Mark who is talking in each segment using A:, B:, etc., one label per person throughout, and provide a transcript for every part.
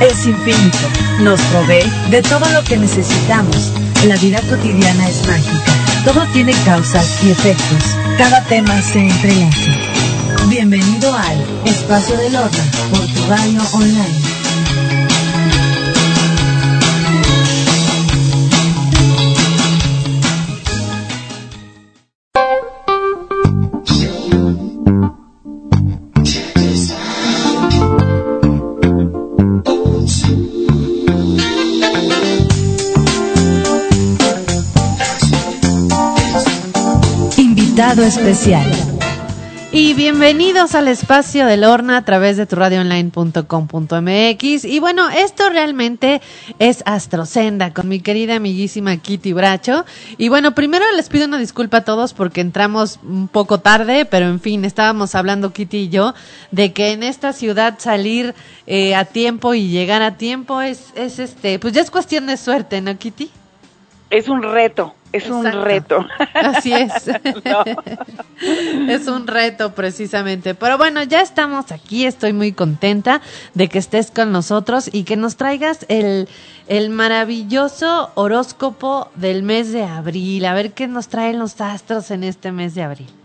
A: es infinito. Nos provee de todo lo que necesitamos. La vida cotidiana es mágica. Todo tiene causas y efectos. Cada tema se entrelaza. Bienvenido al Espacio del Horno por tu radio online. Especial.
B: Y bienvenidos al espacio del Horna a través de tu radioonline.com.mx. Y bueno, esto realmente es Astrocenda con mi querida amiguísima Kitty Bracho. Y bueno, primero les pido una disculpa a todos porque entramos un poco tarde, pero en fin, estábamos hablando Kitty y yo de que en esta ciudad salir eh, a tiempo y llegar a tiempo es, es este, pues ya es cuestión de suerte, ¿no, Kitty?
C: Es un reto es un reto.
B: Así es. es un reto precisamente. Pero bueno, ya estamos aquí. Estoy muy contenta de que estés con nosotros y que nos traigas el, el maravilloso horóscopo del mes de abril. A ver qué nos traen los astros en este mes de abril.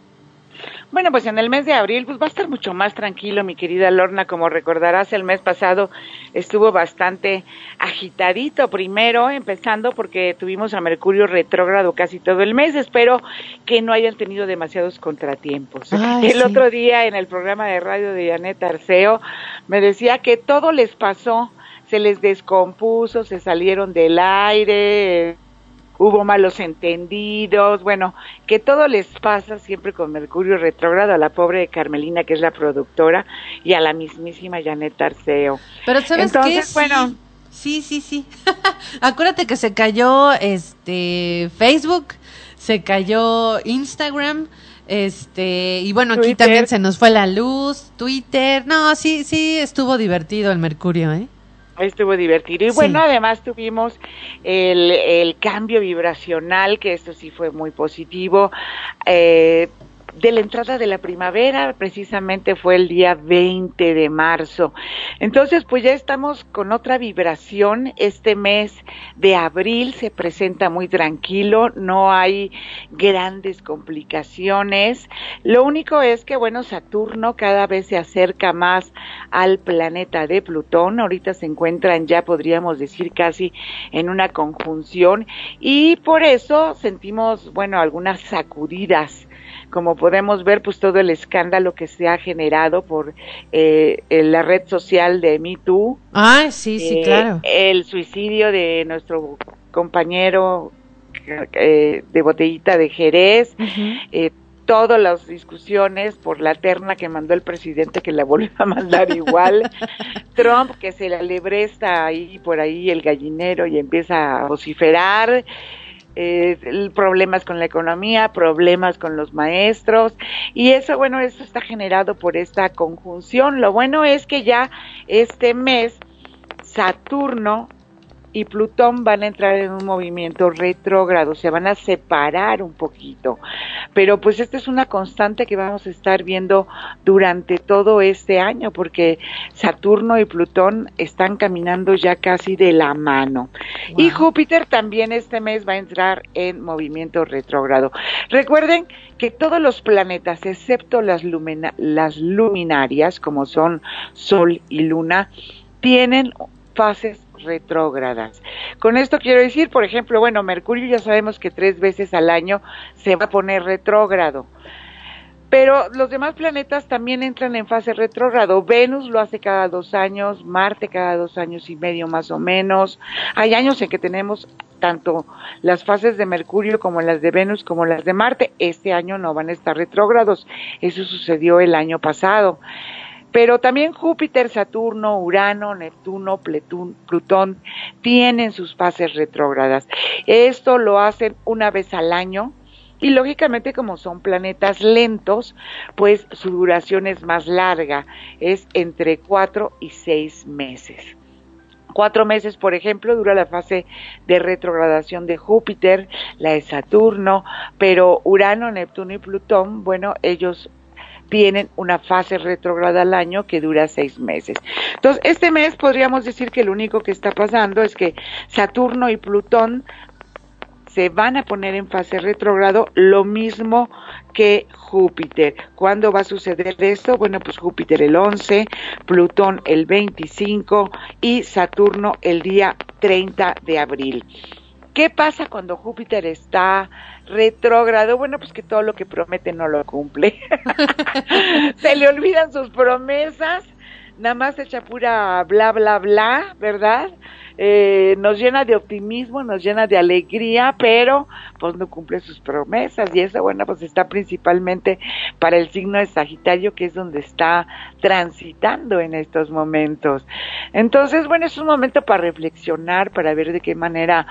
C: Bueno, pues en el mes de abril pues va a estar mucho más tranquilo, mi querida Lorna, como recordarás, el mes pasado estuvo bastante agitadito primero, empezando porque tuvimos a Mercurio retrógrado casi todo el mes, espero que no hayan tenido demasiados contratiempos. el otro día en el programa de radio de Janet Arceo me decía que todo les pasó, se les descompuso, se salieron del aire, hubo malos entendidos, bueno, que todo les pasa siempre con Mercurio retrógrado a la pobre Carmelina, que es la productora, y a la mismísima Janet Arceo.
B: Pero ¿sabes Entonces, qué? bueno... Sí, sí, sí. Acuérdate que se cayó este Facebook, se cayó Instagram, este, y bueno, aquí también se nos fue la luz, Twitter. No, sí, sí estuvo divertido el Mercurio, ¿eh?
C: Estuvo divertido. Y bueno, además tuvimos el, el, cambio vibracional, que esto sí fue muy positivo. Eh, de la entrada de la primavera, precisamente fue el día 20 de marzo. Entonces, pues ya estamos con otra vibración. Este mes de abril se presenta muy tranquilo, no hay grandes complicaciones. Lo único es que, bueno, Saturno cada vez se acerca más al planeta de Plutón. Ahorita se encuentran ya, podríamos decir, casi en una conjunción y por eso sentimos, bueno, algunas sacudidas como podemos ver, pues todo el escándalo que se ha generado por eh, la red social de MeToo.
B: Ah, sí, sí, eh, claro.
C: El suicidio de nuestro compañero eh, de botellita de Jerez, todas las discusiones por la terna que mandó el presidente que la vuelve a mandar igual, Trump que se le alebresta ahí por ahí el gallinero y empieza a vociferar, eh, problemas con la economía, problemas con los maestros y eso, bueno, eso está generado por esta conjunción. Lo bueno es que ya este mes Saturno y Plutón van a entrar en un movimiento retrógrado, se van a separar un poquito. Pero pues esta es una constante que vamos a estar viendo durante todo este año, porque Saturno y Plutón están caminando ya casi de la mano. Y Júpiter también este mes va a entrar en movimiento retrógrado. Recuerden que todos los planetas, excepto las, las luminarias, como son Sol y Luna, tienen fases retrógradas. Con esto quiero decir, por ejemplo, bueno, Mercurio ya sabemos que tres veces al año se va a poner retrógrado. Pero los demás planetas también entran en fase retrógrado. Venus lo hace cada dos años, Marte cada dos años y medio más o menos. Hay años en que tenemos tanto las fases de Mercurio como las de Venus como las de Marte. Este año no van a estar retrógrados. Eso sucedió el año pasado. Pero también Júpiter, Saturno, Urano, Neptuno, Plutón tienen sus fases retrógradas. Esto lo hacen una vez al año y lógicamente como son planetas lentos, pues su duración es más larga, es entre cuatro y seis meses. Cuatro meses, por ejemplo, dura la fase de retrogradación de Júpiter, la de Saturno, pero Urano, Neptuno y Plutón, bueno, ellos tienen una fase retrógrada al año que dura seis meses. Entonces, este mes podríamos decir que lo único que está pasando es que Saturno y Plutón se van a poner en fase retrógrado, lo mismo que Júpiter. ¿Cuándo va a suceder esto? Bueno, pues Júpiter el 11, Plutón el 25 y Saturno el día 30 de abril. ¿Qué pasa cuando Júpiter está retrógrado? Bueno, pues que todo lo que promete no lo cumple. Se le olvidan sus promesas, nada más echa pura bla, bla, bla, ¿verdad? Eh, nos llena de optimismo, nos llena de alegría, pero pues no cumple sus promesas y eso, bueno, pues está principalmente para el signo de Sagitario, que es donde está transitando en estos momentos. Entonces, bueno, es un momento para reflexionar, para ver de qué manera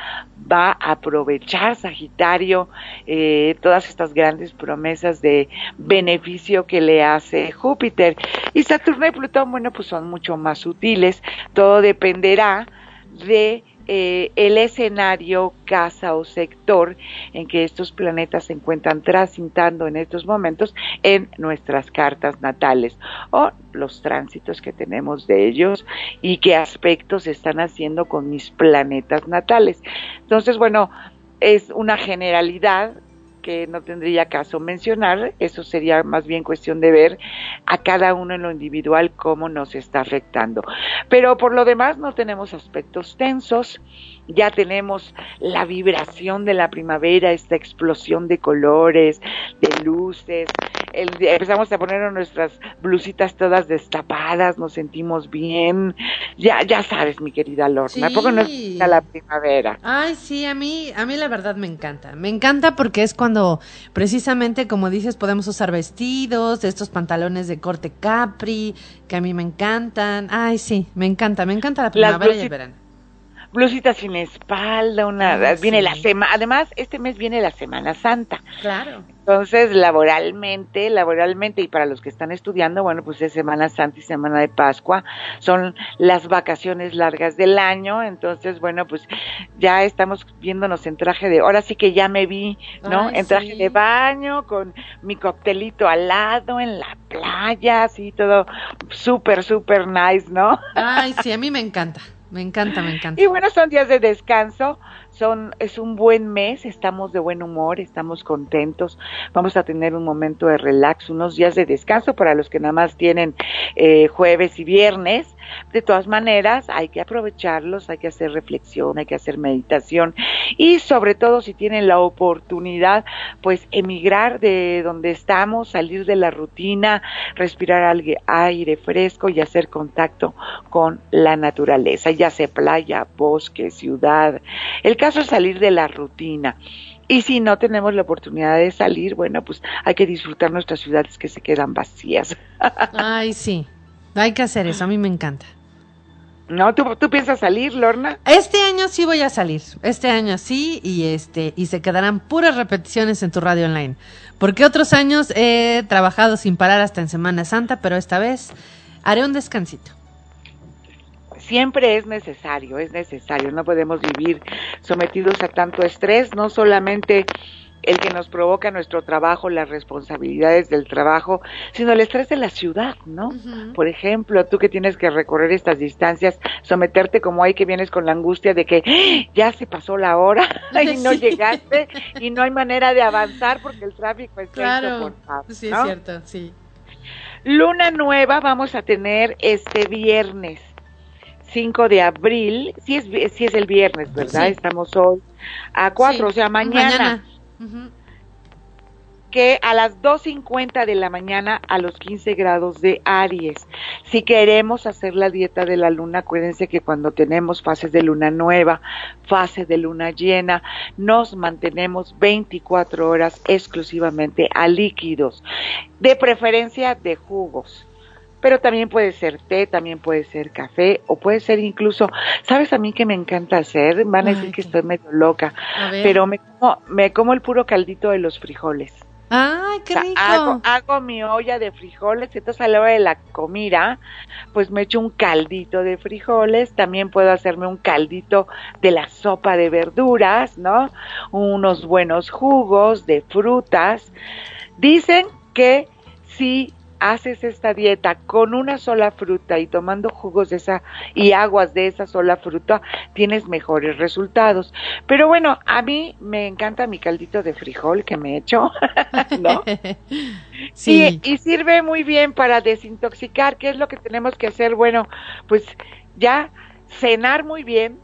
C: va a aprovechar Sagitario eh, todas estas grandes promesas de beneficio que le hace Júpiter. Y Saturno y Plutón, bueno, pues son mucho más sutiles, todo dependerá de eh, el escenario, casa o sector en que estos planetas se encuentran transitando en estos momentos en nuestras cartas natales o los tránsitos que tenemos de ellos y qué aspectos están haciendo con mis planetas natales. Entonces, bueno, es una generalidad que no tendría caso mencionar, eso sería más bien cuestión de ver a cada uno en lo individual cómo nos está afectando. Pero por lo demás no tenemos aspectos tensos, ya tenemos la vibración de la primavera, esta explosión de colores, de luces, empezamos a poner nuestras blusitas todas destapadas, nos sentimos bien, ya ya sabes mi querida Lorna, sí. poco no es la primavera?
B: Ay, sí, a mí, a mí la verdad me encanta, me encanta porque es cuando precisamente como dices podemos usar vestidos, estos pantalones de corte capri, que a mí me encantan, ay sí, me encanta, me encanta la primavera y el verano
C: blusita sin espalda, una ah, viene la semana, además este mes viene la Semana Santa.
B: Claro.
C: Entonces, laboralmente, laboralmente y para los que están estudiando, bueno, pues es Semana Santa y Semana de Pascua, son las vacaciones largas del año, entonces, bueno, pues ya estamos viéndonos en traje de, ahora sí que ya me vi, ¿no? en traje de baño, con mi coctelito al lado, en la playa, así todo súper, súper nice, ¿no?
B: Ay, sí, a mí me encanta. Me encanta, me encanta.
C: Y bueno, son días de descanso, son, es un buen mes, estamos de buen humor, estamos contentos, vamos a tener un momento de relax, unos días de descanso para los que nada más tienen eh, jueves y viernes. De todas maneras, hay que aprovecharlos, hay que hacer reflexión, hay que hacer meditación y sobre todo si tienen la oportunidad, pues emigrar de donde estamos, salir de la rutina, respirar aire fresco y hacer contacto con la naturaleza, ya sea playa, bosque, ciudad. El caso es salir de la rutina. Y si no tenemos la oportunidad de salir, bueno, pues hay que disfrutar nuestras ciudades que se quedan vacías.
B: Ay, sí. Hay que hacer eso, a mí me encanta.
C: ¿No? ¿Tú, ¿Tú piensas salir, Lorna?
B: Este año sí voy a salir. Este año sí, y este, y se quedarán puras repeticiones en tu radio online. Porque otros años he trabajado sin parar hasta en Semana Santa, pero esta vez haré un descansito
C: siempre es necesario, es necesario, no podemos vivir sometidos a tanto estrés, no solamente el que nos provoca nuestro trabajo, las responsabilidades del trabajo, sino el estrés de la ciudad, ¿no? Por ejemplo, tú que tienes que recorrer estas distancias, someterte como hay que vienes con la angustia de que ¡Ah! ya se pasó la hora y no llegaste y no hay manera de avanzar porque el tráfico está
B: claro. Sí, es cierto, sí.
C: Luna nueva vamos a tener este viernes 5 de abril, sí es, sí es el viernes, ¿verdad? Estamos hoy a 4, o sea, mañana. Que a las 2.50 de la mañana a los 15 grados de Aries. Si queremos hacer la dieta de la luna, acuérdense que cuando tenemos fases de luna nueva, fase de luna llena, nos mantenemos 24 horas exclusivamente a líquidos, de preferencia de jugos pero también puede ser té, también puede ser café o puede ser incluso, ¿sabes a mí que me encanta hacer? Van a decir que estoy medio loca, pero me como, me como el puro caldito de los frijoles.
B: ¡Ay, qué rico!
C: hago, mi olla de frijoles, entonces a la hora de la comida, pues me echo un caldito de frijoles, también puedo hacerme un caldito de la sopa de verduras, ¿no? Unos buenos jugos de frutas. Dicen que si haces esta dieta con una sola fruta y tomando jugos de esa y aguas de esa sola fruta, tienes mejores resultados. Pero bueno, a mí me encanta mi caldito de frijol que me he hecho, ¿no? sí. Y, y sirve muy bien para desintoxicar. ¿Qué es lo que tenemos que hacer? Bueno, pues ya cenar muy bien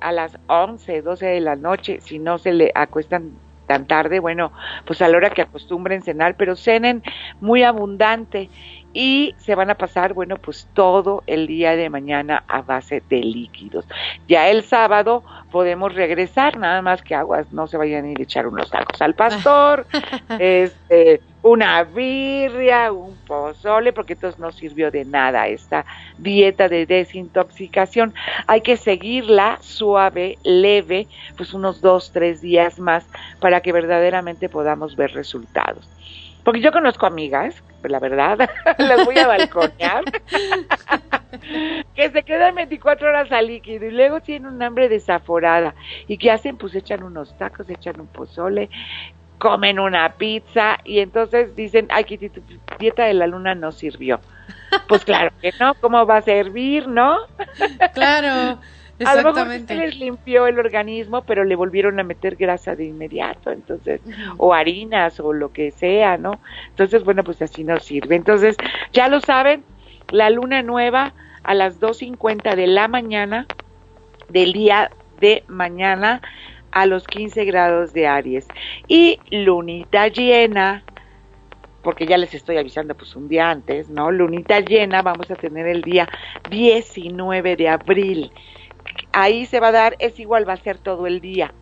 C: a las 11, 12 de la noche, si no se le acuestan tan tarde, bueno, pues a la hora que acostumbren cenar, pero cenen muy abundante y se van a pasar, bueno, pues todo el día de mañana a base de líquidos. Ya el sábado podemos regresar, nada más que aguas, no se vayan a ir a echar unos tacos al pastor, este, una birria, un pozole, porque entonces no sirvió de nada esta dieta de desintoxicación. Hay que seguirla suave, leve, pues unos dos, tres días más para que verdaderamente podamos ver resultados. Porque yo conozco amigas, la verdad, las voy a balconear, que se quedan 24 horas al líquido y luego tienen un hambre desaforada. ¿Y qué hacen? Pues echan unos tacos, echan un pozole, comen una pizza y entonces dicen, ay, que tu dieta de la luna no sirvió. Pues claro que no, ¿cómo va a servir, no?
B: Claro. Exactamente.
C: A lo les limpió el organismo, pero le volvieron a meter grasa de inmediato, entonces, o harinas o lo que sea, ¿no? Entonces, bueno, pues así no sirve. Entonces, ya lo saben, la luna nueva a las 2.50 de la mañana del día de mañana a los 15 grados de Aries. Y lunita llena, porque ya les estoy avisando pues un día antes, ¿no? Lunita llena vamos a tener el día 19 de abril ahí se va a dar, es igual, va a ser todo el día.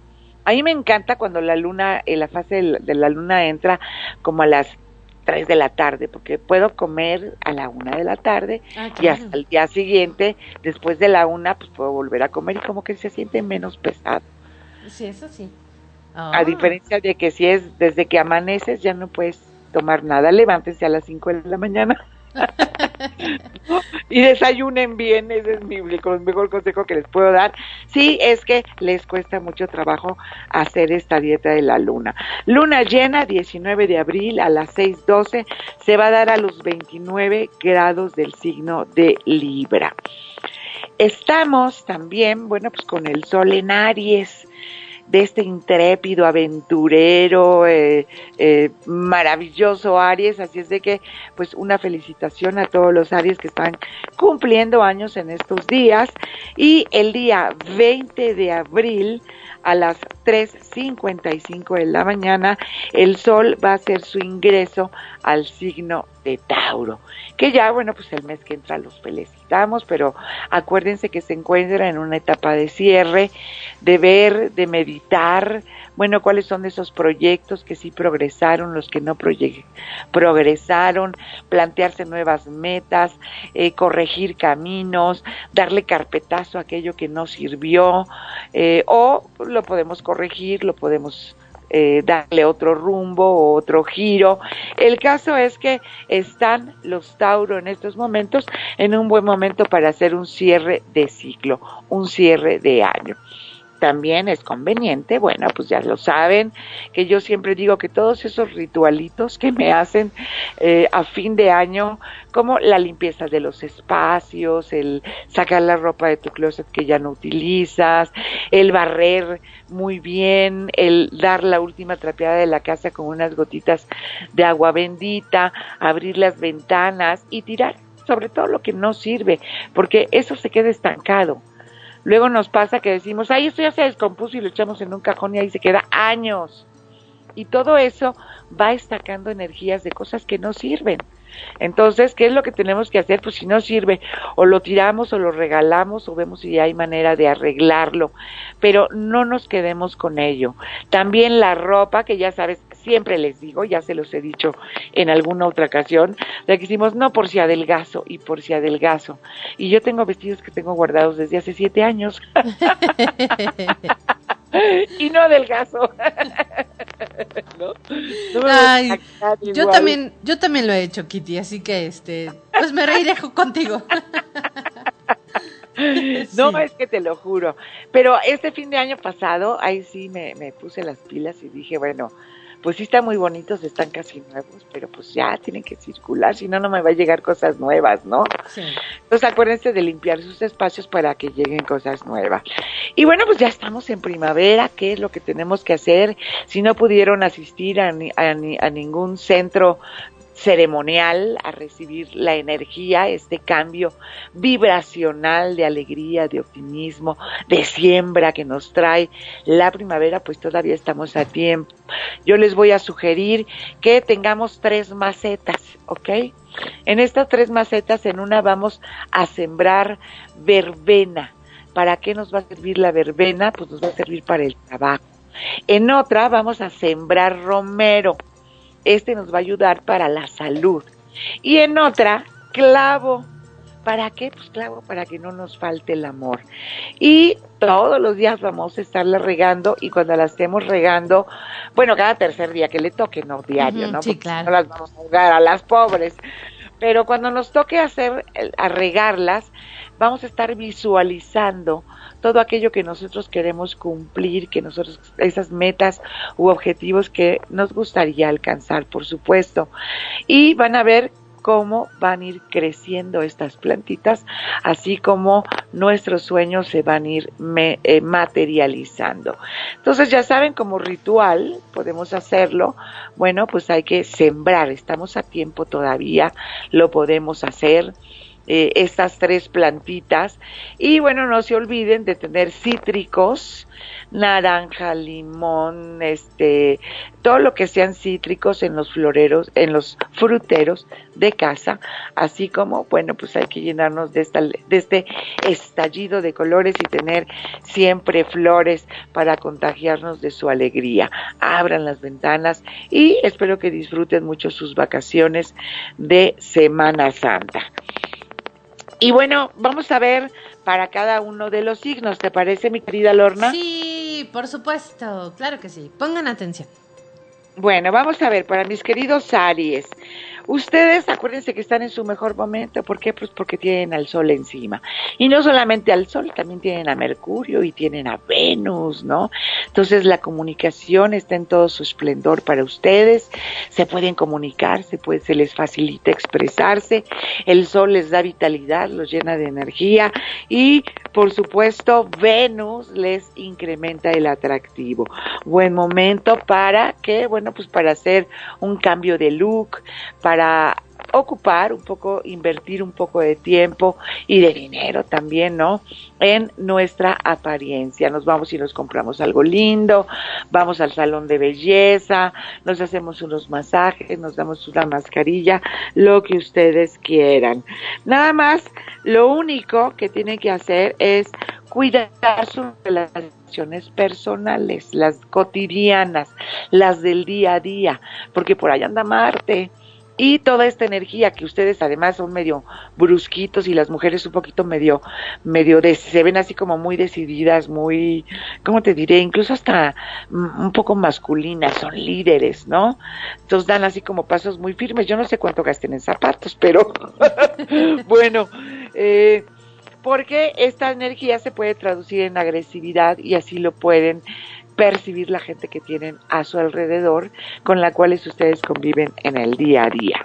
C: A mí me encanta cuando la luna, en la fase de la luna entra como a las 3 de la tarde, porque puedo comer a la una de la tarde ah, y hasta el día siguiente, después de la una, pues puedo volver a comer y como que se siente menos pesado.
B: Sí, eso sí.
C: A ah. diferencia de que si es desde que amaneces ya no puedes tomar nada, levántense a las 5 de la mañana. Y desayunen bien, ese es mi mejor consejo que les puedo dar. Sí, es que les cuesta mucho trabajo hacer esta dieta de la luna. Luna llena, 19 de abril a las 6.12, se va a dar a los 29 grados del signo de Libra. Estamos también, bueno, pues con el sol en Aries de este intrépido, aventurero, eh, eh, maravilloso Aries. Así es de que, pues, una felicitación a todos los Aries que están cumpliendo años en estos días. Y el día 20 de abril, a las 3.55 de la mañana, el Sol va a hacer su ingreso al signo de Tauro, que ya, bueno, pues el mes que entra los felicitamos, pero acuérdense que se encuentra en una etapa de cierre, de ver, de meditar, bueno, cuáles son esos proyectos que sí progresaron, los que no progresaron, plantearse nuevas metas, eh, corregir caminos, darle carpetazo a aquello que no sirvió, eh, o lo podemos corregir, lo podemos eh, darle otro rumbo otro giro. El caso es que están los Tauro en estos momentos en un buen momento para hacer un cierre de ciclo, un cierre de año también es conveniente, bueno, pues ya lo saben, que yo siempre digo que todos esos ritualitos que me hacen eh, a fin de año, como la limpieza de los espacios, el sacar la ropa de tu closet que ya no utilizas, el barrer muy bien, el dar la última trapeada de la casa con unas gotitas de agua bendita, abrir las ventanas y tirar sobre todo lo que no sirve, porque eso se queda estancado Luego nos pasa que decimos, ay, esto ya se descompuso y lo echamos en un cajón y ahí se queda años. Y todo eso va destacando energías de cosas que no sirven. Entonces, ¿qué es lo que tenemos que hacer? Pues si no sirve, o lo tiramos o lo regalamos o vemos si hay manera de arreglarlo, pero no nos quedemos con ello. También la ropa, que ya sabes, siempre les digo, ya se los he dicho en alguna otra ocasión, de que hicimos no por si adelgazo y por si adelgazo. Y yo tengo vestidos que tengo guardados desde hace siete años. y no adelgazo. ¿No?
B: yo también, yo también lo he hecho, Kitty, así que este, pues me reiré contigo.
C: No, es que te lo juro. Pero este fin de año pasado, ahí sí me, me puse las pilas y dije, bueno, pues sí están muy bonitos, están casi nuevos, pero pues ya tienen que circular, si no, no me va a llegar cosas nuevas, ¿no? Sí. Entonces acuérdense de limpiar sus espacios para que lleguen cosas nuevas. Y bueno, pues ya estamos en primavera, ¿qué es lo que tenemos que hacer? Si no pudieron asistir a, a ningún centro ceremonial a recibir la energía, este cambio vibracional de alegría, de optimismo, de siembra que nos trae la primavera, pues todavía estamos a tiempo. Yo les voy a sugerir que tengamos tres macetas, ¿ok? En estas tres macetas, en una vamos a sembrar verbena. ¿Para qué nos va a servir la verbena? Pues nos va a servir para el trabajo. En otra vamos a sembrar romero este nos va a ayudar para la salud. Y en otra, clavo. ¿Para qué? Pues clavo, para que no nos falte el amor. Y todos los días vamos a estarla regando y cuando la estemos regando, bueno, cada tercer día que le toque, no diario, ¿no?
B: Sí, claro.
C: No las vamos a jugar a las pobres. Pero cuando nos toque hacer, regarlas, vamos a estar visualizando todo aquello que nosotros queremos cumplir, que nosotros, esas metas u objetivos que nos gustaría alcanzar, por supuesto. Y van a ver cómo van a ir creciendo estas plantitas, así como nuestros sueños se van a ir eh, materializando. Entonces ya saben, como ritual podemos hacerlo. Bueno, pues hay que sembrar, estamos a tiempo todavía, lo podemos hacer eh, estas tres plantitas. Y bueno, no se olviden de tener cítricos, naranja, limón, este, todo lo que sean cítricos en los floreros, en los fruteros de casa, así como, bueno, pues hay que llenarnos de, esta, de este estallido de colores y tener siempre flores para contagiarnos de su alegría. Abran las ventanas y espero que disfruten mucho sus vacaciones de Semana Santa. Y bueno, vamos a ver para cada uno de los signos, ¿te parece, mi querida Lorna?
B: Sí, por supuesto, claro que sí. Pongan atención.
C: Bueno, vamos a ver, para mis queridos Aries, Ustedes acuérdense que están en su mejor momento, ¿por qué? Pues porque tienen al Sol encima. Y no solamente al Sol, también tienen a Mercurio y tienen a Venus, ¿no? Entonces la comunicación está en todo su esplendor para ustedes, se pueden comunicar, se, puede, se les facilita expresarse, el Sol les da vitalidad, los llena de energía. Y por supuesto Venus les incrementa el atractivo. Buen momento para que, bueno, pues para hacer un cambio de look, para ocupar un poco, invertir un poco de tiempo y de dinero también, ¿no? En nuestra apariencia. Nos vamos y nos compramos algo lindo, vamos al salón de belleza, nos hacemos unos masajes, nos damos una mascarilla, lo que ustedes quieran. Nada más, lo único que tienen que hacer es cuidar sus relaciones personales, las cotidianas, las del día a día, porque por ahí anda Marte y toda esta energía que ustedes además son medio brusquitos y las mujeres un poquito medio medio de, se ven así como muy decididas, muy ¿cómo te diré? incluso hasta un poco masculinas, son líderes, ¿no? Entonces dan así como pasos muy firmes. Yo no sé cuánto gasten en zapatos, pero bueno, eh porque esta energía se puede traducir en agresividad y así lo pueden percibir la gente que tienen a su alrededor, con la cual ustedes conviven en el día a día.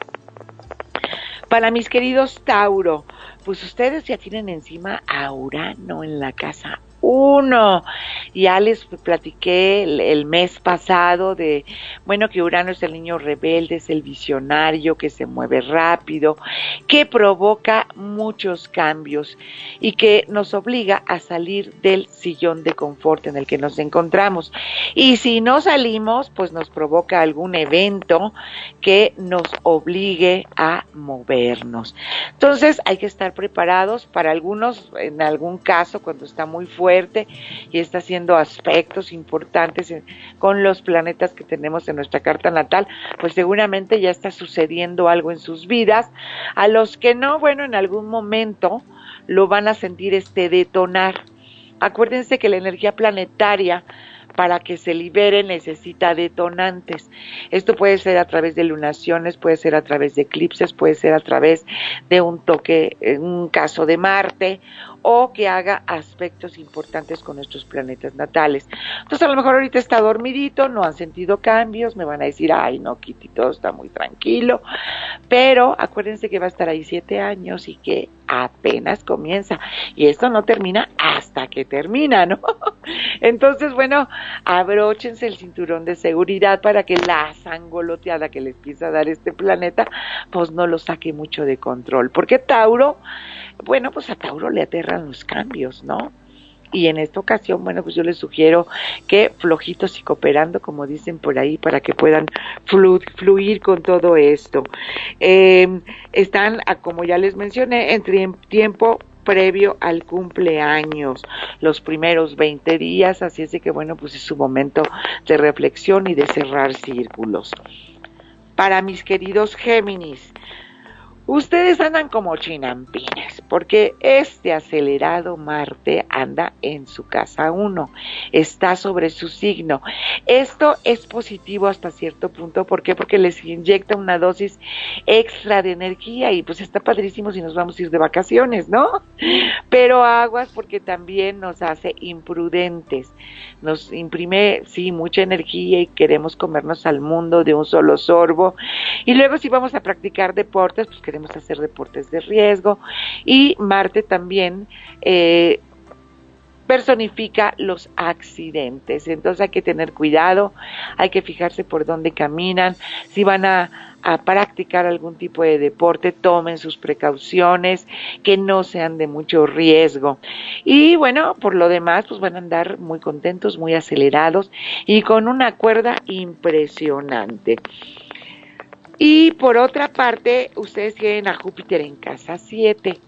C: Para mis queridos Tauro, pues ustedes ya tienen encima a Urano en la casa uno. Ya les platiqué el, mes pasado de, bueno, que Urano es el niño rebelde, es el visionario que se mueve rápido, que provoca muchos cambios y que nos obliga a salir del sillón de confort en el que nos encontramos. Y si no salimos, pues nos provoca algún evento que nos obligue a movernos. Entonces hay que estar preparados para algunos, en algún caso, cuando está muy fuerte, y está haciendo aspectos importantes con los planetas que tenemos en nuestra carta natal, pues seguramente ya está sucediendo algo en sus vidas. A los que no, bueno, en algún momento lo van a sentir este detonar. Acuérdense que la energía planetaria para que se libere necesita detonantes. Esto puede ser a través de lunaciones, puede ser a través de eclipses, puede ser a través de un toque, en un caso de Marte o que haga aspectos importantes con nuestros planetas natales. Entonces a lo mejor ahorita está dormidito, no han sentido cambios, me van a decir, ay no, Kitty, todo está muy tranquilo, pero acuérdense que va a estar ahí siete años y que apenas comienza y esto no termina hasta que termina, ¿no? Entonces, bueno, abróchense el cinturón de seguridad para que la sangoloteada que les empieza a dar este planeta, pues no lo saque mucho de control, porque Tauro bueno, pues a Tauro le los cambios, ¿no? Y en esta ocasión, bueno, pues yo les sugiero que flojitos y cooperando, como dicen por ahí, para que puedan fluir con todo esto. Em, están, como ya les mencioné, en tiempo previo al cumpleaños, los primeros 20 días, así es de que, bueno, pues es su momento de reflexión y de cerrar círculos. Para mis queridos Géminis, Ustedes andan como chinampines, porque este acelerado Marte anda en su casa 1, está sobre su signo. Esto es positivo hasta cierto punto, ¿por qué? Porque les inyecta una dosis extra de energía y pues está padrísimo si nos vamos a ir de vacaciones, ¿no? Pero aguas porque también nos hace imprudentes, nos imprime, sí, mucha energía y queremos comernos al mundo de un solo sorbo. Y luego si vamos a practicar deportes, pues queremos hacer deportes de riesgo y Marte también eh, personifica los accidentes. Entonces hay que tener cuidado, hay que fijarse por dónde caminan, si van a, a, practicar algún tipo de deporte, tomen sus precauciones, que no sean de mucho riesgo. Y bueno, por lo demás, pues van a andar muy contentos, muy acelerados y con una cuerda impresionante. Y por otra parte, ustedes tienen a Júpiter en casa 7.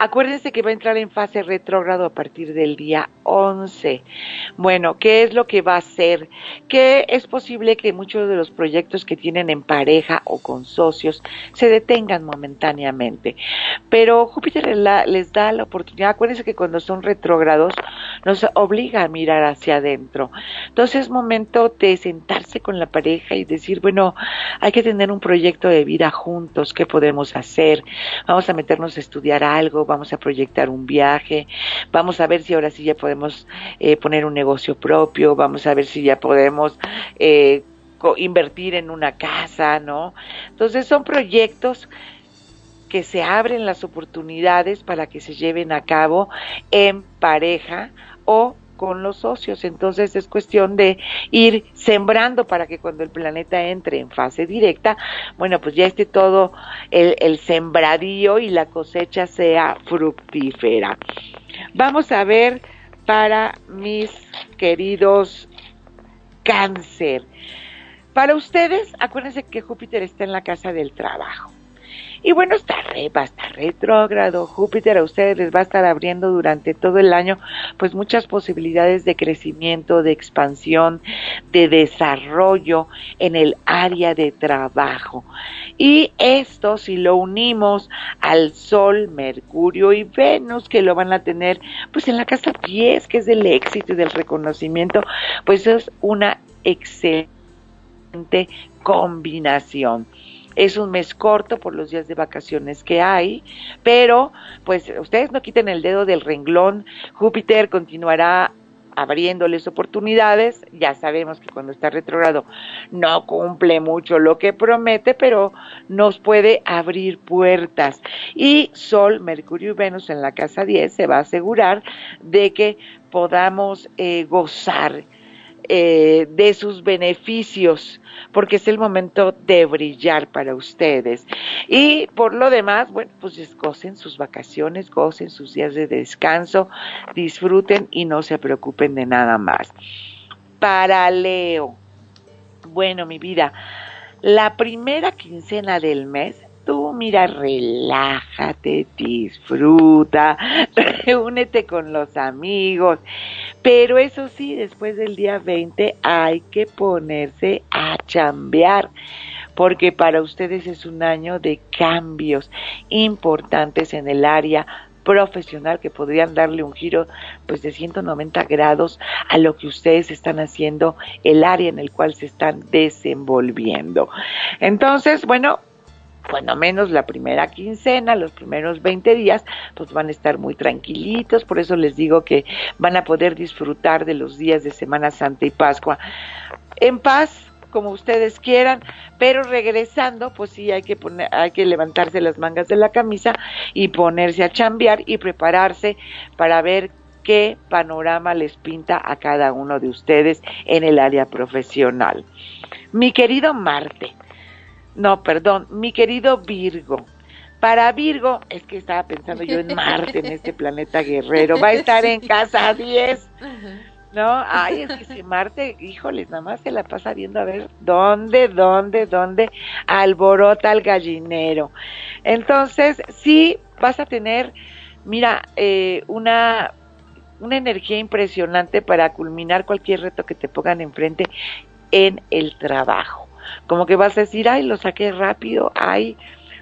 C: Acuérdense que va a entrar en fase retrógrado a partir del día 11. Bueno, ¿qué es lo que va a hacer? Que es posible que muchos de los proyectos que tienen en pareja o con socios se detengan momentáneamente. Pero Júpiter les da la oportunidad. Acuérdense que cuando son retrógrados nos obliga a mirar hacia adentro. Entonces es momento de sentarse con la pareja y decir, bueno, hay que tener un proyecto de vida juntos. ¿Qué podemos hacer? Vamos a meternos a estudiar algo vamos a proyectar un viaje, vamos a ver si ahora sí ya podemos eh, poner un negocio propio, vamos a ver si ya podemos eh, invertir en una casa, ¿no? Entonces son proyectos que se abren las oportunidades para que se lleven a cabo en pareja o con los socios. Entonces es cuestión de ir sembrando para que cuando el planeta entre en fase directa, bueno, pues ya esté todo el, el sembradío y la cosecha sea fructífera. Vamos a ver para mis queridos cáncer. Para ustedes, acuérdense que Júpiter está en la casa del trabajo. Y bueno, está re, va a retrógrado. Júpiter a ustedes les va a estar abriendo durante todo el año pues muchas posibilidades de crecimiento, de expansión, de desarrollo en el área de trabajo. Y esto si lo unimos al Sol, Mercurio y Venus que lo van a tener pues en la casa 10 que es del éxito y del reconocimiento, pues es una excelente combinación. Es un mes corto por los días de vacaciones que hay, pero pues ustedes no quiten el dedo del renglón. Júpiter continuará abriéndoles oportunidades. Ya sabemos que cuando está retrogrado no cumple mucho lo que promete, pero nos puede abrir puertas. Y Sol, Mercurio y Venus en la casa 10 se va a asegurar de que podamos eh, gozar eh, de sus beneficios, porque es el momento de brillar para ustedes. Y por lo demás, bueno, pues gocen sus vacaciones, gocen sus días de descanso, disfruten y no se preocupen de nada más. Para Leo, bueno, mi vida, la primera quincena del mes tú, mira, relájate, disfruta, reúnete con los amigos. Pero eso sí, después del día 20 hay que ponerse a chambear porque para ustedes es un año de cambios importantes en el área profesional que podrían darle un giro pues de 190 grados a lo que ustedes están haciendo, el área en el cual se están desenvolviendo. Entonces, bueno, cuando menos la primera quincena, los primeros 20 días, pues van a estar muy tranquilitos, por eso les digo que van a poder disfrutar de los días de Semana Santa y Pascua en paz, como ustedes quieran, pero regresando, pues sí hay que poner, hay que levantarse las mangas de la camisa y ponerse a chambear y prepararse para ver qué panorama les pinta a cada uno de ustedes en el área profesional. Mi querido Marte, no, perdón, mi querido Virgo. Para Virgo, es que estaba pensando yo en Marte, en este planeta guerrero, va a estar en casa 10. ¿no? Ay, es que si Marte, híjoles, nada más se la pasa viendo a ver dónde, dónde, dónde alborota el gallinero. Entonces, sí vas a tener, mira, eh, una, una energía impresionante para culminar cualquier reto que te pongan enfrente en el trabajo. Como que vas a decir, ay, lo saqué rápido, ay,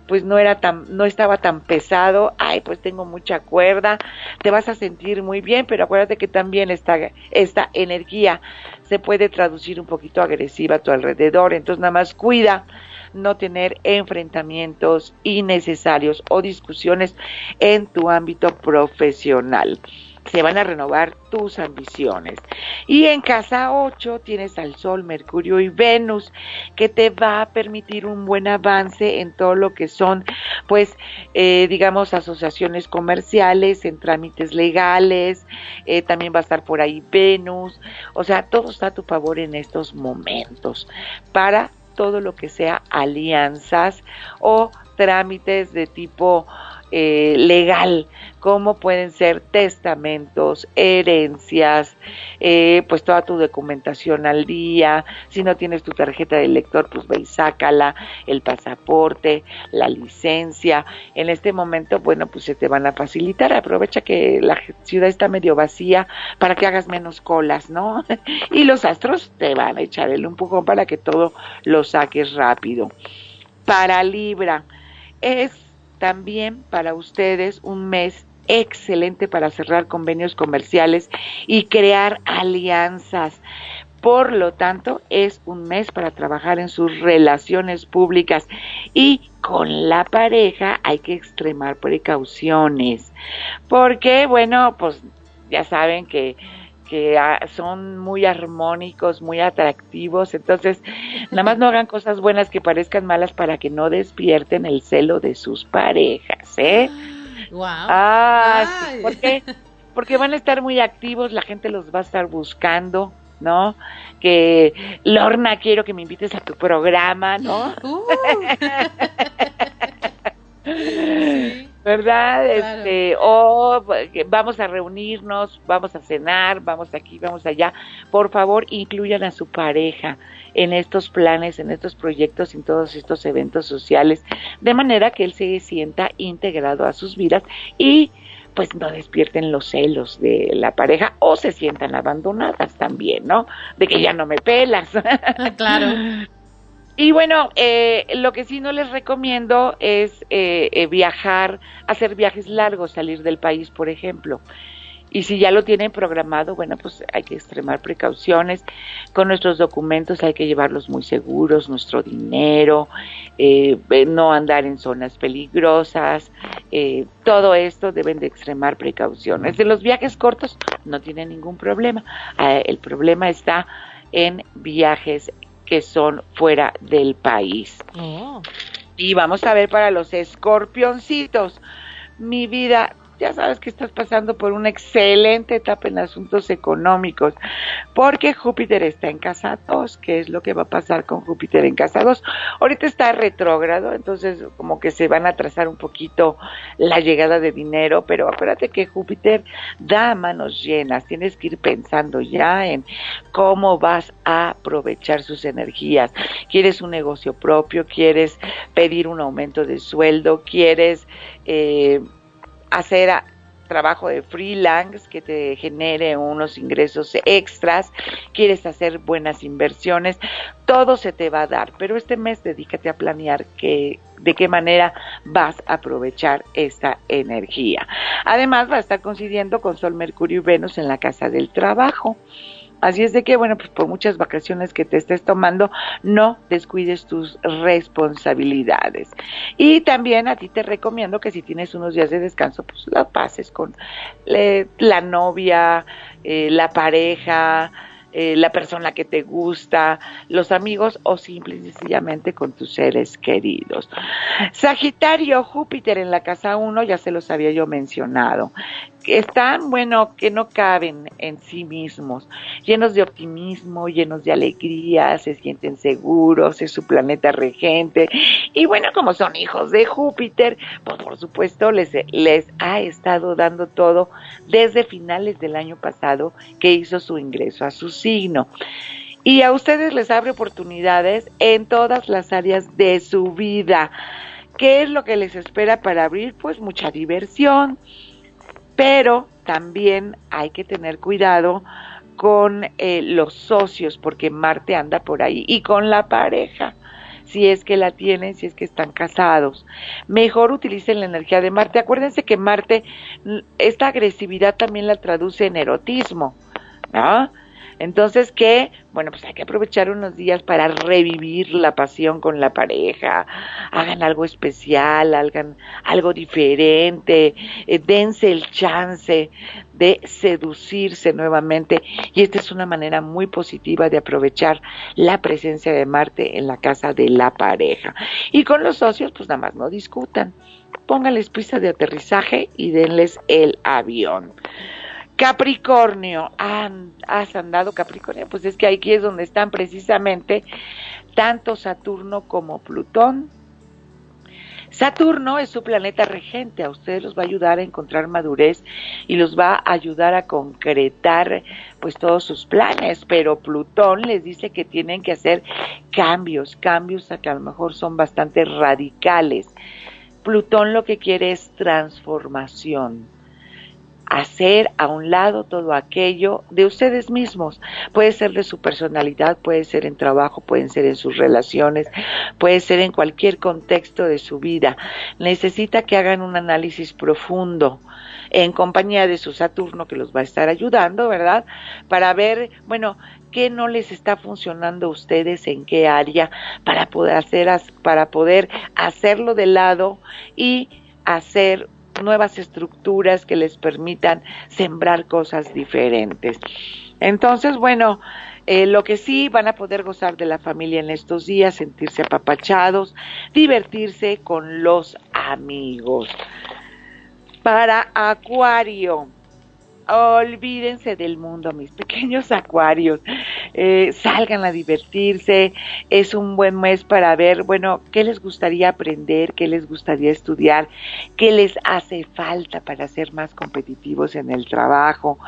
C: pues no era tan, no estaba tan pesado, ay, pues tengo mucha cuerda, te vas a sentir muy bien, pero acuérdate que también esta, esta energía se puede traducir un poquito agresiva a tu alrededor, entonces nada más cuida no tener enfrentamientos innecesarios o discusiones en tu ámbito profesional se van a renovar tus ambiciones. Y en casa 8 tienes al Sol, Mercurio y Venus, que te va a permitir un buen avance en todo lo que son, pues, eh, digamos, asociaciones comerciales, en trámites legales, eh, también va a estar por ahí Venus, o sea, todo está a tu favor en estos momentos para todo lo que sea alianzas o trámites de tipo eh, legal, como pueden ser testamentos, herencias, eh, pues toda tu documentación al día, si no tienes tu tarjeta de lector, pues ve y sácala, el pasaporte, la licencia, en este momento, bueno, pues se te van a facilitar, aprovecha que la ciudad está medio vacía para que hagas menos colas, ¿no? y los astros te van a echar el empujón para que todo lo saques rápido. Para Libra, es también para ustedes un mes excelente para cerrar convenios comerciales y crear alianzas. Por lo tanto, es un mes para trabajar en sus relaciones públicas y con la pareja hay que extremar precauciones. Porque, bueno, pues ya saben que que son muy armónicos, muy atractivos, entonces nada más no hagan cosas buenas que parezcan malas para que no despierten el celo de sus parejas, ¿eh?
B: Wow.
C: Ah, sí, porque van a estar muy activos, la gente los va a estar buscando, ¿no? Que Lorna, quiero que me invites a tu programa, ¿no? Uh. ¿verdad? Este, o vamos a reunirnos, vamos a cenar, vamos aquí, vamos allá. Por favor, incluyan a su pareja en estos planes, en estos proyectos, en todos estos eventos sociales, de manera que él se sienta integrado a sus vidas y pues no despierten los celos de la pareja o se sientan abandonadas también, ¿no? De que ya no me pelas.
B: claro.
C: Y bueno, eh, lo que sí no les recomiendo es eh, eh, viajar, hacer viajes largos, salir del país, por ejemplo. Y si ya lo tienen programado, bueno, pues hay que extremar precauciones. Con nuestros documentos hay que llevarlos muy seguros, nuestro dinero, no andar en zonas peligrosas. todo esto deben de extremar precauciones. De los viajes cortos no tienen ningún problema. el problema está en viajes que son fuera del país. Oh. Y vamos a ver para los escorpioncitos. Mi vida, ya sabes que estás pasando por una excelente etapa en asuntos económicos, porque Júpiter está en casa 2, ¿qué es lo que va a pasar con Júpiter en casa 2? Ahorita está retrógrado, entonces como que se van a trazar un poquito la llegada de dinero, pero acuérdate que Júpiter da manos llenas, tienes que ir pensando ya en cómo vas a aprovechar sus energías. ¿Quieres un negocio propio? ¿Quieres pedir un aumento de sueldo? ¿Quieres... Eh, hacer trabajo de freelance que te genere unos ingresos extras, quieres hacer buenas inversiones, todo se te va a dar, pero este mes dedícate a planear qué, de qué manera vas a aprovechar esta energía. Además, va a estar coincidiendo con Sol, Mercurio y Venus en la casa del trabajo. Así es de que, bueno, pues por muchas vacaciones que te estés tomando, no descuides tus responsabilidades. Y también a ti te recomiendo que si tienes unos días de descanso, pues la pases con eh, la novia, eh, la pareja, eh, la persona que te gusta, los amigos o simple y sencillamente con tus seres queridos. Sagitario, Júpiter en la casa 1, ya se los había yo mencionado están, bueno, que no caben en sí mismos, llenos de optimismo, llenos de alegría, se sienten seguros, es su planeta regente. Y bueno, como son hijos de Júpiter, pues por supuesto les, les ha estado dando todo desde finales del año pasado que hizo su ingreso a su Y a ustedes les abre oportunidades en todas las áreas de su vida. ¿Qué es lo que les espera para abrir? Pues mucha diversión, pero también hay que tener cuidado con eh, los socios, porque Marte anda por ahí, y con la pareja, si es que la tienen, si es que están casados. Mejor utilicen la energía de Marte. Acuérdense que Marte, esta agresividad también la traduce en erotismo, ¿no? Entonces, ¿qué? Bueno, pues hay que aprovechar unos días para revivir la pasión con la pareja, hagan algo especial, hagan algo diferente, eh, dense el chance de seducirse nuevamente y esta es una manera muy positiva de aprovechar la presencia de Marte en la casa de la pareja. Y con los socios, pues nada más no discutan, pónganles pista de aterrizaje y denles el avión. Capricornio, has andado Capricornio, pues es que aquí es donde están precisamente tanto Saturno como Plutón. Saturno es su planeta regente, a ustedes los va a ayudar a encontrar madurez y los va a ayudar a concretar pues todos sus planes, pero Plutón les dice que tienen que hacer cambios, cambios que a lo mejor son bastante radicales. Plutón lo que quiere es transformación hacer a un lado todo aquello de ustedes mismos. Puede ser de su personalidad, puede ser en trabajo, pueden ser en sus relaciones, puede ser en cualquier contexto de su vida. Necesita que hagan un análisis profundo en compañía de su Saturno que los va a estar ayudando, ¿verdad? Para ver, bueno, qué no les está funcionando a ustedes, en qué área, para poder hacer, para poder hacerlo de lado y hacer nuevas estructuras que les permitan sembrar cosas diferentes. Entonces, bueno, eh, lo que sí van a poder gozar de la familia en estos días, sentirse apapachados, divertirse con los amigos. Para Acuario, olvídense del mundo, mis pequeños acuarios, eh, salgan a divertirse, es un buen mes para ver, bueno, qué les gustaría aprender, qué les gustaría estudiar, qué les hace falta para ser más competitivos en el trabajo,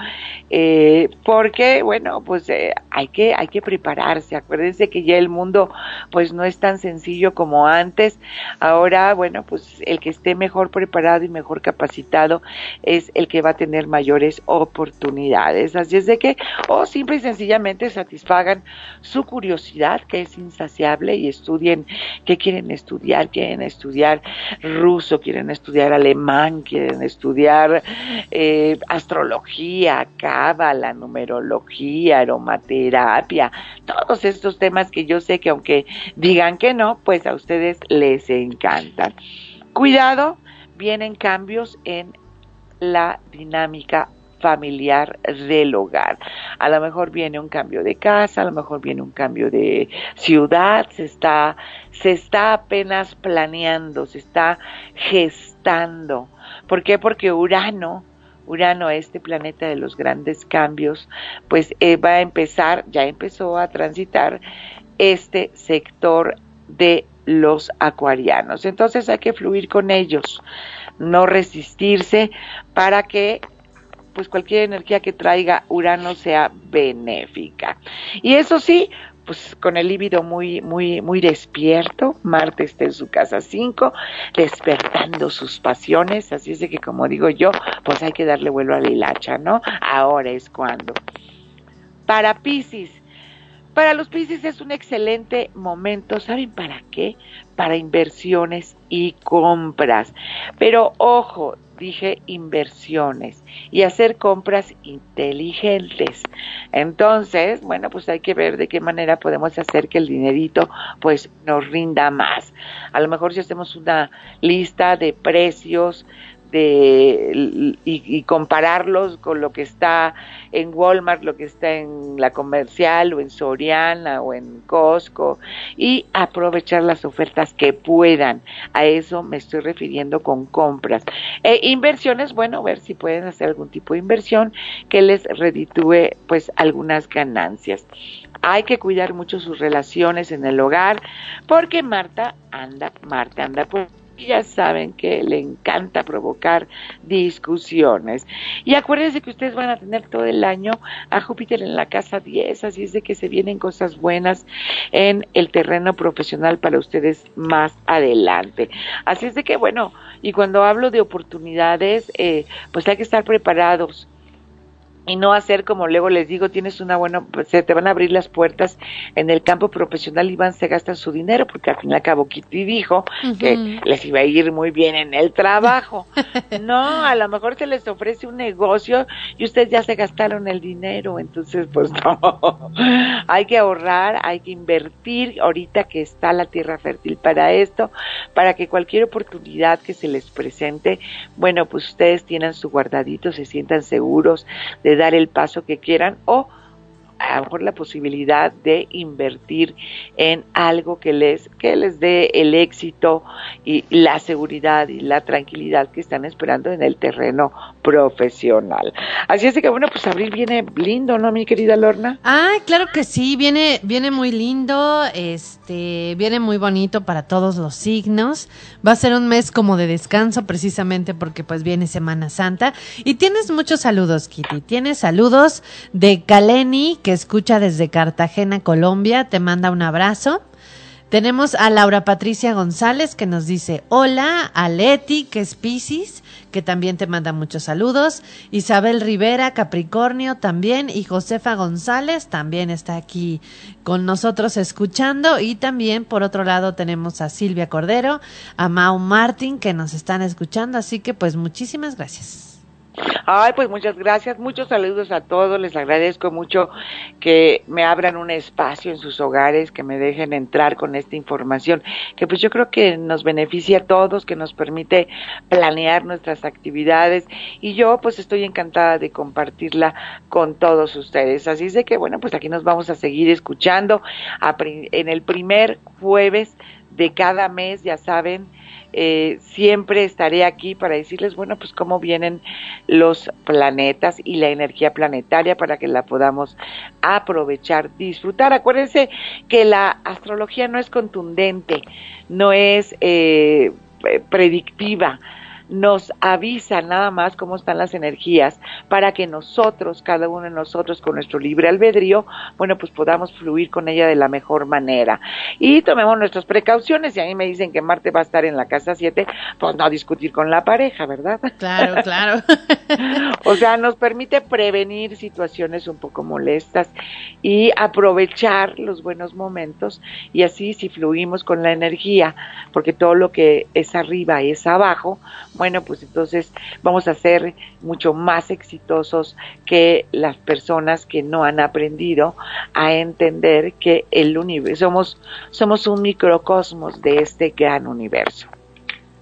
C: eh, porque, bueno, pues eh, hay que hay que prepararse, acuérdense que ya el mundo pues no es tan sencillo como antes, ahora, bueno, pues el que esté mejor preparado y mejor capacitado es el que va a tener mayores oportunidades. Así es de que, o simple y sencillamente satisfagan su curiosidad, que es insaciable, y estudien qué quieren estudiar. Quieren estudiar ruso, quieren estudiar alemán, quieren estudiar eh, astrología, cábala, numerología, aromaterapia, todos estos temas que yo sé que aunque digan que no, pues a ustedes les encantan. Cuidado, vienen cambios en la dinámica familiar del hogar. A lo mejor viene un cambio de casa, a lo mejor viene un cambio de ciudad, se está, se está apenas planeando, se está gestando. ¿Por qué? Porque Urano, Urano, este planeta de los grandes cambios, pues eh, va a empezar, ya empezó a transitar este sector de los acuarianos. Entonces hay que fluir con ellos, no resistirse para que pues cualquier energía que traiga Urano sea benéfica. Y eso sí, pues con el líbido muy, muy, muy despierto, Marte está en su casa 5, despertando sus pasiones, así es de que como digo yo, pues hay que darle vuelo a la hilacha, ¿no? Ahora es cuando. Para Pisces, para los Pisces es un excelente momento, ¿saben para qué? Para inversiones y compras. Pero ojo, dije inversiones y hacer compras inteligentes. Entonces, bueno, pues hay que ver de qué manera podemos hacer que el dinerito pues nos rinda más. A lo mejor si hacemos una lista de precios de y, compararlos con lo que está en Walmart, lo que está en la comercial o en Soriana o en Costco y aprovechar las ofertas que puedan. A eso me estoy refiriendo con compras. E inversiones, bueno, ver si pueden hacer algún tipo de inversión que les reditúe pues algunas ganancias. Hay que cuidar mucho sus relaciones en el hogar porque Marta anda, Marta anda por ya saben que le encanta provocar discusiones. Y acuérdense que ustedes van a tener todo el año a Júpiter en la casa 10, así es de que se vienen cosas buenas en el terreno profesional para ustedes más adelante. Así es de que, bueno, y cuando hablo de oportunidades, eh, pues hay que estar preparados y no hacer como luego les digo, tienes una buena, pues, se te van a abrir las puertas en el campo profesional y van, se gastan su dinero, porque al fin y al cabo Kitty dijo que les iba a ir muy bien en el trabajo. no, a lo mejor se les ofrece un negocio y ustedes ya se gastaron el dinero, entonces pues no, hay que ahorrar, hay que invertir ahorita que está la tierra fértil para esto, para que cualquier oportunidad que se les presente, bueno, pues ustedes tienen su guardadito, se sientan seguros de dar el paso que quieran o a lo mejor la posibilidad de invertir en algo que les, que les dé el éxito y la seguridad y la tranquilidad que están esperando en el terreno profesional. Así es que bueno, pues abril viene lindo, ¿no, mi querida Lorna?
B: Ah, claro que sí, viene, viene muy lindo, este, viene muy bonito para todos los signos. Va a ser un mes como de descanso precisamente porque pues viene Semana Santa. Y tienes muchos saludos, Kitty. Tienes saludos de Kaleni, que escucha desde Cartagena, Colombia, te manda un abrazo. Tenemos a Laura Patricia González que nos dice hola, a Leti, que es Piscis, que también te manda muchos saludos, Isabel Rivera, Capricornio también, y Josefa González también está aquí con nosotros escuchando, y también por otro lado tenemos a Silvia Cordero, a Mau Martín que nos están escuchando, así que pues muchísimas gracias.
C: Ay, pues muchas gracias, muchos saludos a todos, les agradezco mucho que me abran un espacio en sus hogares, que me dejen entrar con esta información, que pues yo creo que nos beneficia a todos, que nos permite planear nuestras actividades y yo pues estoy encantada de compartirla con todos ustedes. Así es de que bueno, pues aquí nos vamos a seguir escuchando en el primer jueves de cada mes, ya saben, eh, siempre estaré aquí para decirles, bueno, pues cómo vienen los planetas y la energía planetaria para que la podamos aprovechar, disfrutar. Acuérdense que la astrología no es contundente, no es eh, predictiva nos avisa nada más cómo están las energías para que nosotros, cada uno de nosotros con nuestro libre albedrío, bueno, pues podamos fluir con ella de la mejor manera. Y tomemos nuestras precauciones. Y a mí me dicen que Marte va a estar en la casa 7, pues no discutir con la pareja, ¿verdad?
B: Claro, claro.
C: o sea, nos permite prevenir situaciones un poco molestas y aprovechar los buenos momentos y así si fluimos con la energía, porque todo lo que es arriba es abajo, bueno, pues entonces vamos a ser mucho más exitosos que las personas que no han aprendido a entender que el universo, somos, somos un microcosmos de este gran universo.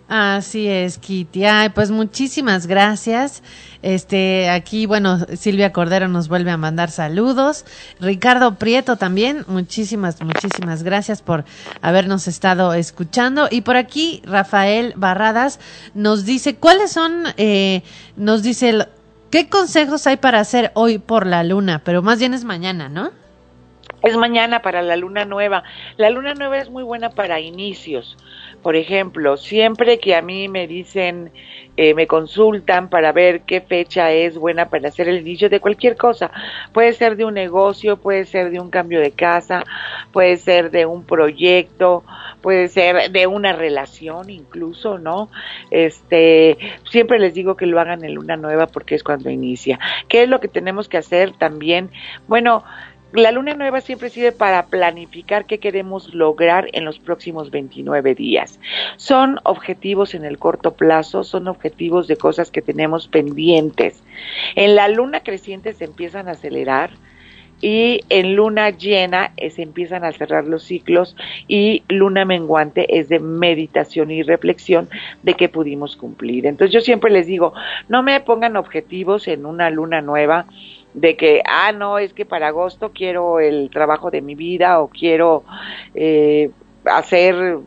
B: Así es, Kitty. Ay, pues muchísimas gracias. Este, aquí, bueno, Silvia Cordero nos vuelve a mandar saludos. Ricardo Prieto también, muchísimas, muchísimas gracias por habernos estado escuchando. Y por aquí, Rafael Barradas nos dice, ¿cuáles son, eh, nos dice, qué consejos hay para hacer hoy por la luna? Pero más bien es mañana, ¿no?
C: Es mañana para la luna nueva. La luna nueva es muy buena para inicios por ejemplo, siempre que a mí me dicen, eh, me consultan para ver qué fecha es buena para hacer el inicio de cualquier cosa, puede ser de un negocio, puede ser de un cambio de casa, puede ser de un proyecto, puede ser de una relación incluso, ¿no? Este, siempre les digo que lo hagan en luna nueva porque es cuando inicia. ¿Qué es lo que tenemos que hacer también? Bueno, la luna nueva siempre sirve para planificar qué queremos lograr en los próximos 29 días. Son objetivos en el corto plazo, son objetivos de cosas que tenemos pendientes. En la luna creciente se empiezan a acelerar y en luna llena eh, se empiezan a cerrar los ciclos y luna menguante es de meditación y reflexión de qué pudimos cumplir. Entonces yo siempre les digo, no me pongan objetivos en una luna nueva de que, ah, no, es que para agosto quiero el trabajo de mi vida o quiero eh, hacer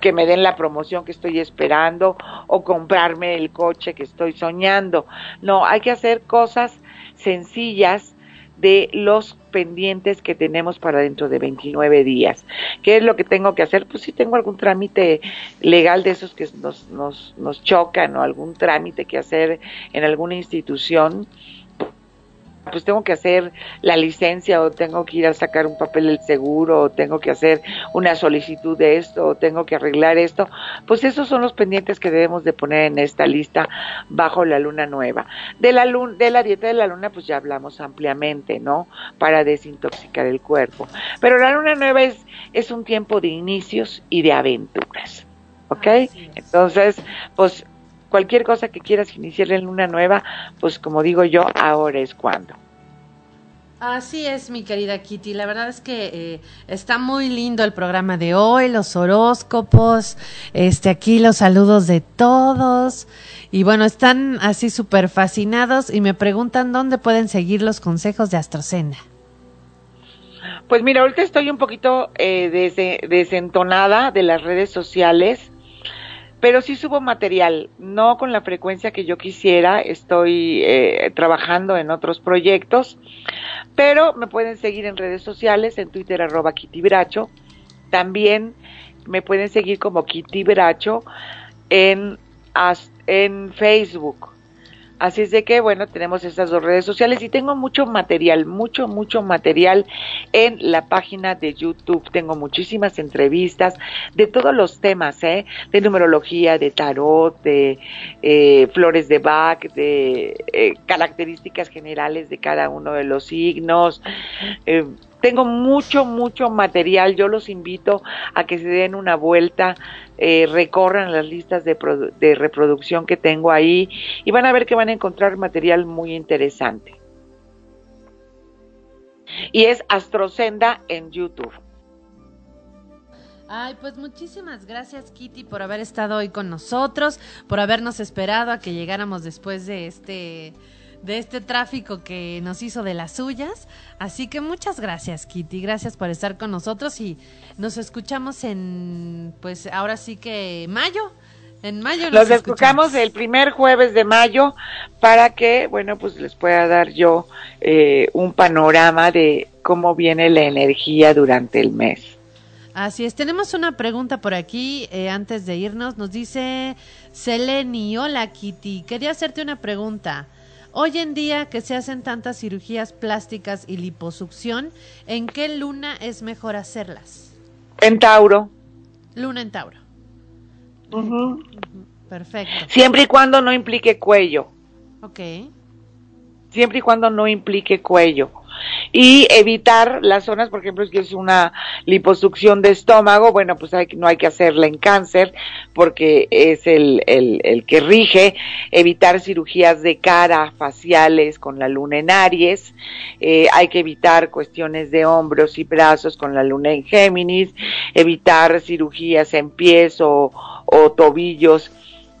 C: que me den la promoción que estoy esperando o comprarme el coche que estoy soñando. No, hay que hacer cosas sencillas de los pendientes que tenemos para dentro de 29 días. ¿Qué es lo que tengo que hacer? Pues si tengo algún trámite legal de esos que nos, nos, nos chocan o algún trámite que hacer en alguna institución, pues tengo que hacer la licencia o tengo que ir a sacar un papel del seguro o tengo que hacer una solicitud de esto o tengo que arreglar esto, pues esos son los pendientes que debemos de poner en esta lista bajo la luna nueva. De la de la dieta de la luna pues ya hablamos ampliamente, ¿no? Para desintoxicar el cuerpo. Pero la luna nueva es es un tiempo de inicios y de aventuras. ¿Ok? Entonces, pues cualquier cosa que quieras iniciar en luna nueva, pues como digo yo, ahora es cuando.
B: Así es, mi querida Kitty. La verdad es que eh, está muy lindo el programa de hoy, los horóscopos, este aquí los saludos de todos. Y bueno, están así súper fascinados y me preguntan dónde pueden seguir los consejos de Astrocena.
C: Pues mira, ahorita estoy un poquito eh, desentonada de las redes sociales pero sí subo material, no con la frecuencia que yo quisiera, estoy eh, trabajando en otros proyectos, pero me pueden seguir en redes sociales, en Twitter arroba Kitty también me pueden seguir como Kitty en, en Facebook Así es de que, bueno, tenemos estas dos redes sociales y tengo mucho material, mucho, mucho material en la página de YouTube. Tengo muchísimas entrevistas de todos los temas, ¿eh? De numerología, de tarot, de eh, flores de Bach, de eh, características generales de cada uno de los signos. Tengo mucho, mucho material. Yo los invito a que se den una vuelta, eh, recorran las listas de, de reproducción que tengo ahí y van a ver que van a encontrar material muy interesante. Y es Astrocenda en YouTube.
B: Ay, pues muchísimas gracias Kitty por haber estado hoy con nosotros, por habernos esperado a que llegáramos después de este de este tráfico que nos hizo de las suyas. Así que muchas gracias, Kitty. Gracias por estar con nosotros y nos escuchamos en, pues ahora sí que mayo. En mayo
C: nos Los escuchamos el primer jueves de mayo para que, bueno, pues les pueda dar yo eh, un panorama de cómo viene la energía durante el mes.
B: Así es, tenemos una pregunta por aquí eh, antes de irnos. Nos dice Seleni, hola Kitty, quería hacerte una pregunta. Hoy en día que se hacen tantas cirugías plásticas y liposucción, ¿en qué luna es mejor hacerlas?
C: En Tauro.
B: Luna en Tauro. Perfecto.
C: Siempre y cuando no implique cuello.
B: Ok.
C: Siempre y cuando no implique cuello y evitar las zonas, por ejemplo, si es una liposucción de estómago, bueno, pues no hay que hacerla en cáncer porque es el, el, que rige, evitar cirugías de cara, faciales con la luna en Aries, eh, hay que evitar cuestiones de hombros y brazos con la luna en Géminis, evitar cirugías en pies o, o tobillos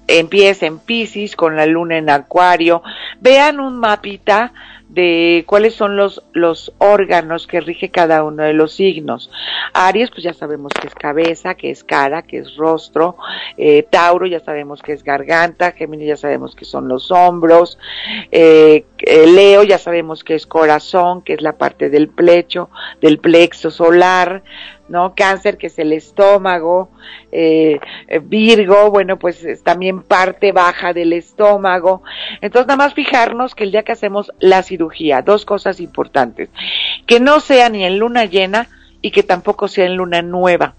C: en pies en Pisces con la luna en Acuario. Vean un mapita de cuáles son los, los órganos que rige cada uno de los signos. Aries, pues ya sabemos que es cabeza, que es cara, que es rostro. Eh, Tauro, ya sabemos que es garganta. Géminis, ya sabemos que son los hombros. Eh, eh, Leo, ya sabemos que es corazón, que es la parte del plecho, del plexo solar. ¿No? Cáncer, que es el estómago, eh, eh, Virgo, bueno, pues es también parte baja del estómago. Entonces, nada más fijarnos que el día que hacemos la cirugía, dos cosas importantes, que no sea ni en luna llena y que tampoco sea en luna nueva,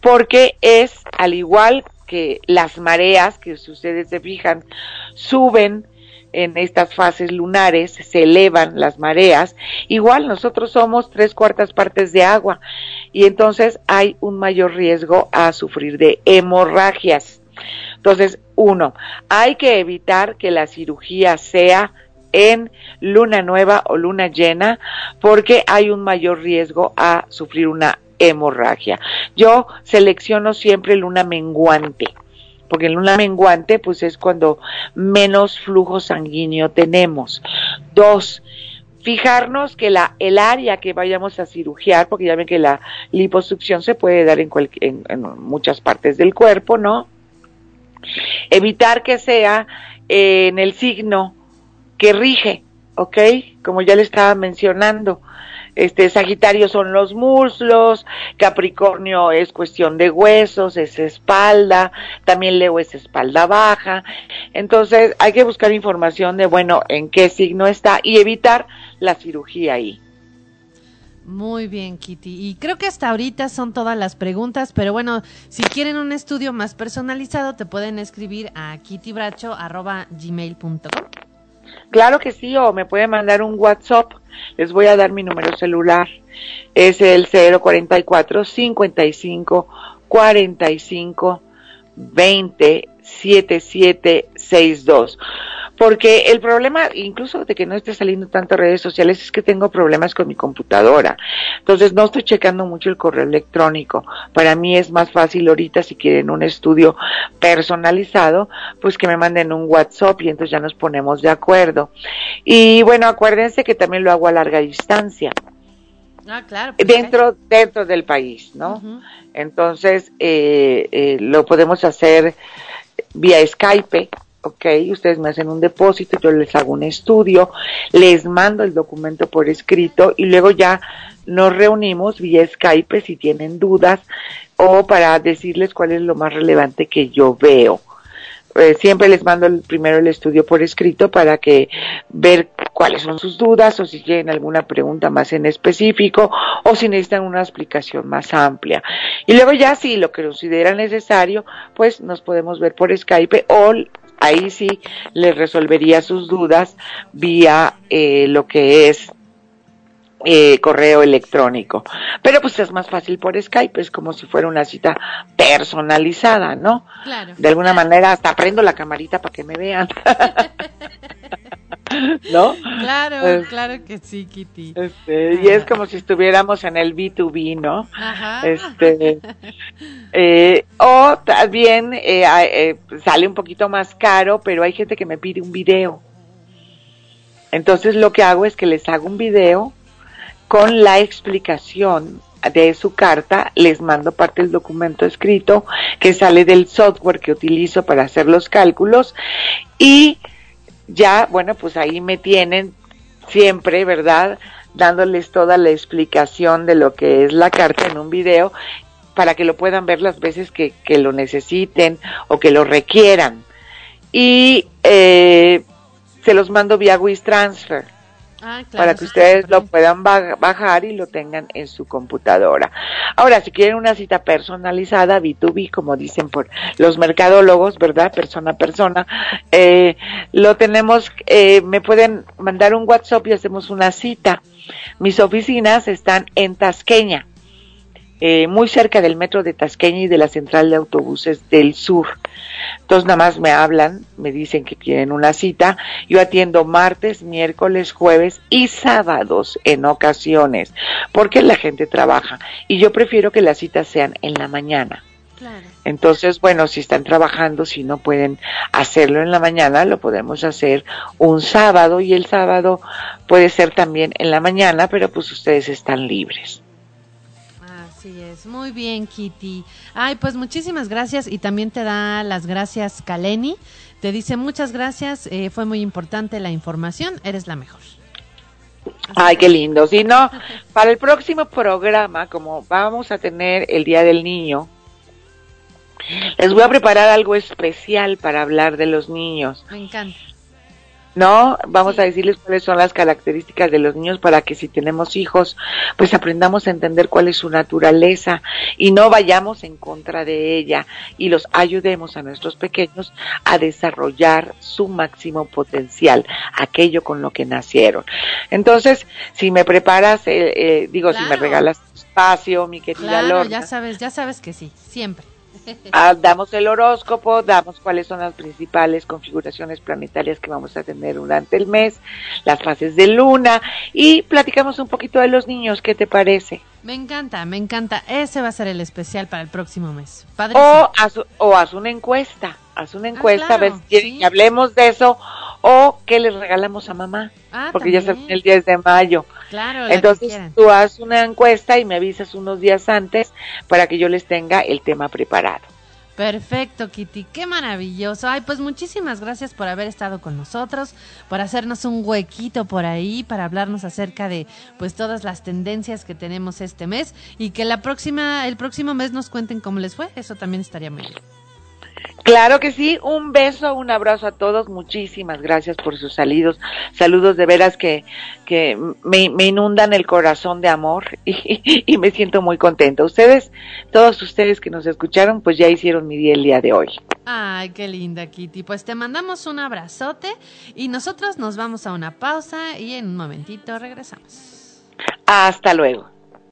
C: porque es al igual que las mareas, que si ustedes se fijan, suben en estas fases lunares, se elevan las mareas. Igual nosotros somos tres cuartas partes de agua y entonces hay un mayor riesgo a sufrir de hemorragias. Entonces, uno, hay que evitar que la cirugía sea en luna nueva o luna llena porque hay un mayor riesgo a sufrir una hemorragia. Yo selecciono siempre luna menguante porque en luna menguante pues es cuando menos flujo sanguíneo tenemos. Dos, fijarnos que la, el área que vayamos a cirugiar, porque ya ven que la liposucción se puede dar en, en, muchas partes del cuerpo, ¿no? Evitar que sea en el signo que rige, ¿ok? Como ya le estaba mencionando. Este, Sagitario son los muslos, Capricornio es cuestión de huesos, es espalda, también Leo es espalda baja. Entonces hay que buscar información de, bueno, en qué signo está y evitar la cirugía ahí.
B: Muy bien, Kitty. Y creo que hasta ahorita son todas las preguntas, pero bueno, si quieren un estudio más personalizado, te pueden escribir a kittybracho.gmail.com.
C: Claro que sí, o me pueden mandar un WhatsApp. Les voy a dar mi número celular. Es el 044 55 45 20 7762 porque el problema, incluso de que no esté saliendo tanto redes sociales, es que tengo problemas con mi computadora. Entonces no estoy checando mucho el correo electrónico. Para mí es más fácil ahorita si quieren un estudio personalizado, pues que me manden un WhatsApp y entonces ya nos ponemos de acuerdo. Y bueno, acuérdense que también lo hago a larga distancia.
B: Ah, claro.
C: Dentro, dentro del país, ¿no? Entonces, eh, eh, lo podemos hacer vía Skype, ok, ustedes me hacen un depósito, yo les hago un estudio, les mando el documento por escrito y luego ya nos reunimos vía Skype si tienen dudas o para decirles cuál es lo más relevante que yo veo. Eh, siempre les mando primero el estudio por escrito para que ver cuáles son sus dudas o si tienen alguna pregunta más en específico o si necesitan una explicación más amplia. Y luego ya si lo que consideran necesario, pues nos podemos ver por Skype o ahí sí les resolvería sus dudas vía eh, lo que es eh, correo electrónico. Pero pues es más fácil por Skype, es como si fuera una cita personalizada, ¿no?
B: Claro.
C: De alguna manera hasta prendo la camarita para que me vean. ¿No?
B: Claro, claro que sí, Kitty.
C: Este, y es como si estuviéramos en el B2B, ¿no? Ajá. Este, eh, o también eh, eh, sale un poquito más caro, pero hay gente que me pide un video. Entonces lo que hago es que les hago un video con la explicación de su carta, les mando parte del documento escrito que sale del software que utilizo para hacer los cálculos y ya, bueno, pues ahí me tienen siempre, ¿verdad? Dándoles toda la explicación de lo que es la carta en un video para que lo puedan ver las veces que, que lo necesiten o que lo requieran. Y eh, se los mando vía WISTransfer. Ah, para que ustedes lo puedan bajar y lo tengan en su computadora. Ahora, si quieren una cita personalizada, B2B, como dicen por los mercadólogos, ¿verdad? Persona a persona, eh, lo tenemos, eh, me pueden mandar un WhatsApp y hacemos una cita. Mis oficinas están en Tasqueña eh, muy cerca del metro de Tasqueña y de la central de autobuses del sur. Entonces nada más me hablan, me dicen que quieren una cita. Yo atiendo martes, miércoles, jueves y sábados en ocasiones, porque la gente trabaja y yo prefiero que las citas sean en la mañana. Entonces, bueno, si están trabajando, si no pueden hacerlo en la mañana, lo podemos hacer un sábado y el sábado puede ser también en la mañana, pero pues ustedes están libres.
B: Muy bien Kitty. Ay, pues muchísimas gracias y también te da las gracias Kaleni. Te dice muchas gracias, eh, fue muy importante la información, eres la mejor.
C: Ay, qué lindo. Si no, para el próximo programa, como vamos a tener el Día del Niño, les voy a preparar algo especial para hablar de los niños.
B: Me encanta.
C: ¿No? Vamos a decirles cuáles son las características de los niños para que si tenemos hijos, pues aprendamos a entender cuál es su naturaleza y no vayamos en contra de ella y los ayudemos a nuestros pequeños a desarrollar su máximo potencial, aquello con lo que nacieron. Entonces, si me preparas, eh, eh, digo, si me regalas espacio, mi querida claro,
B: ya sabes, ya sabes que sí, siempre.
C: Ah, damos el horóscopo, damos cuáles son las principales configuraciones planetarias que vamos a tener durante el mes, las fases de luna y platicamos un poquito de los niños, ¿qué te parece?
B: Me encanta, me encanta. Ese va a ser el especial para el próximo mes.
C: O haz, o haz una encuesta, haz una ah, encuesta, a ver si hablemos de eso o qué les regalamos a mamá, ah, porque ya se el 10 de mayo.
B: Claro,
C: Entonces tú haz una encuesta y me avisas unos días antes para que yo les tenga el tema preparado.
B: Perfecto, Kitty, qué maravilloso. Ay, pues muchísimas gracias por haber estado con nosotros, por hacernos un huequito por ahí para hablarnos acerca de pues todas las tendencias que tenemos este mes y que la próxima el próximo mes nos cuenten cómo les fue. Eso también estaría muy bien.
C: Claro que sí, un beso, un abrazo a todos, muchísimas gracias por sus saludos, saludos de veras que, que me, inundan el corazón de amor y, y, me siento muy contenta. Ustedes, todos ustedes que nos escucharon, pues ya hicieron mi día el día de hoy.
B: Ay, qué linda Kitty, pues te mandamos un abrazote y nosotros nos vamos a una pausa y en un momentito regresamos.
C: Hasta luego.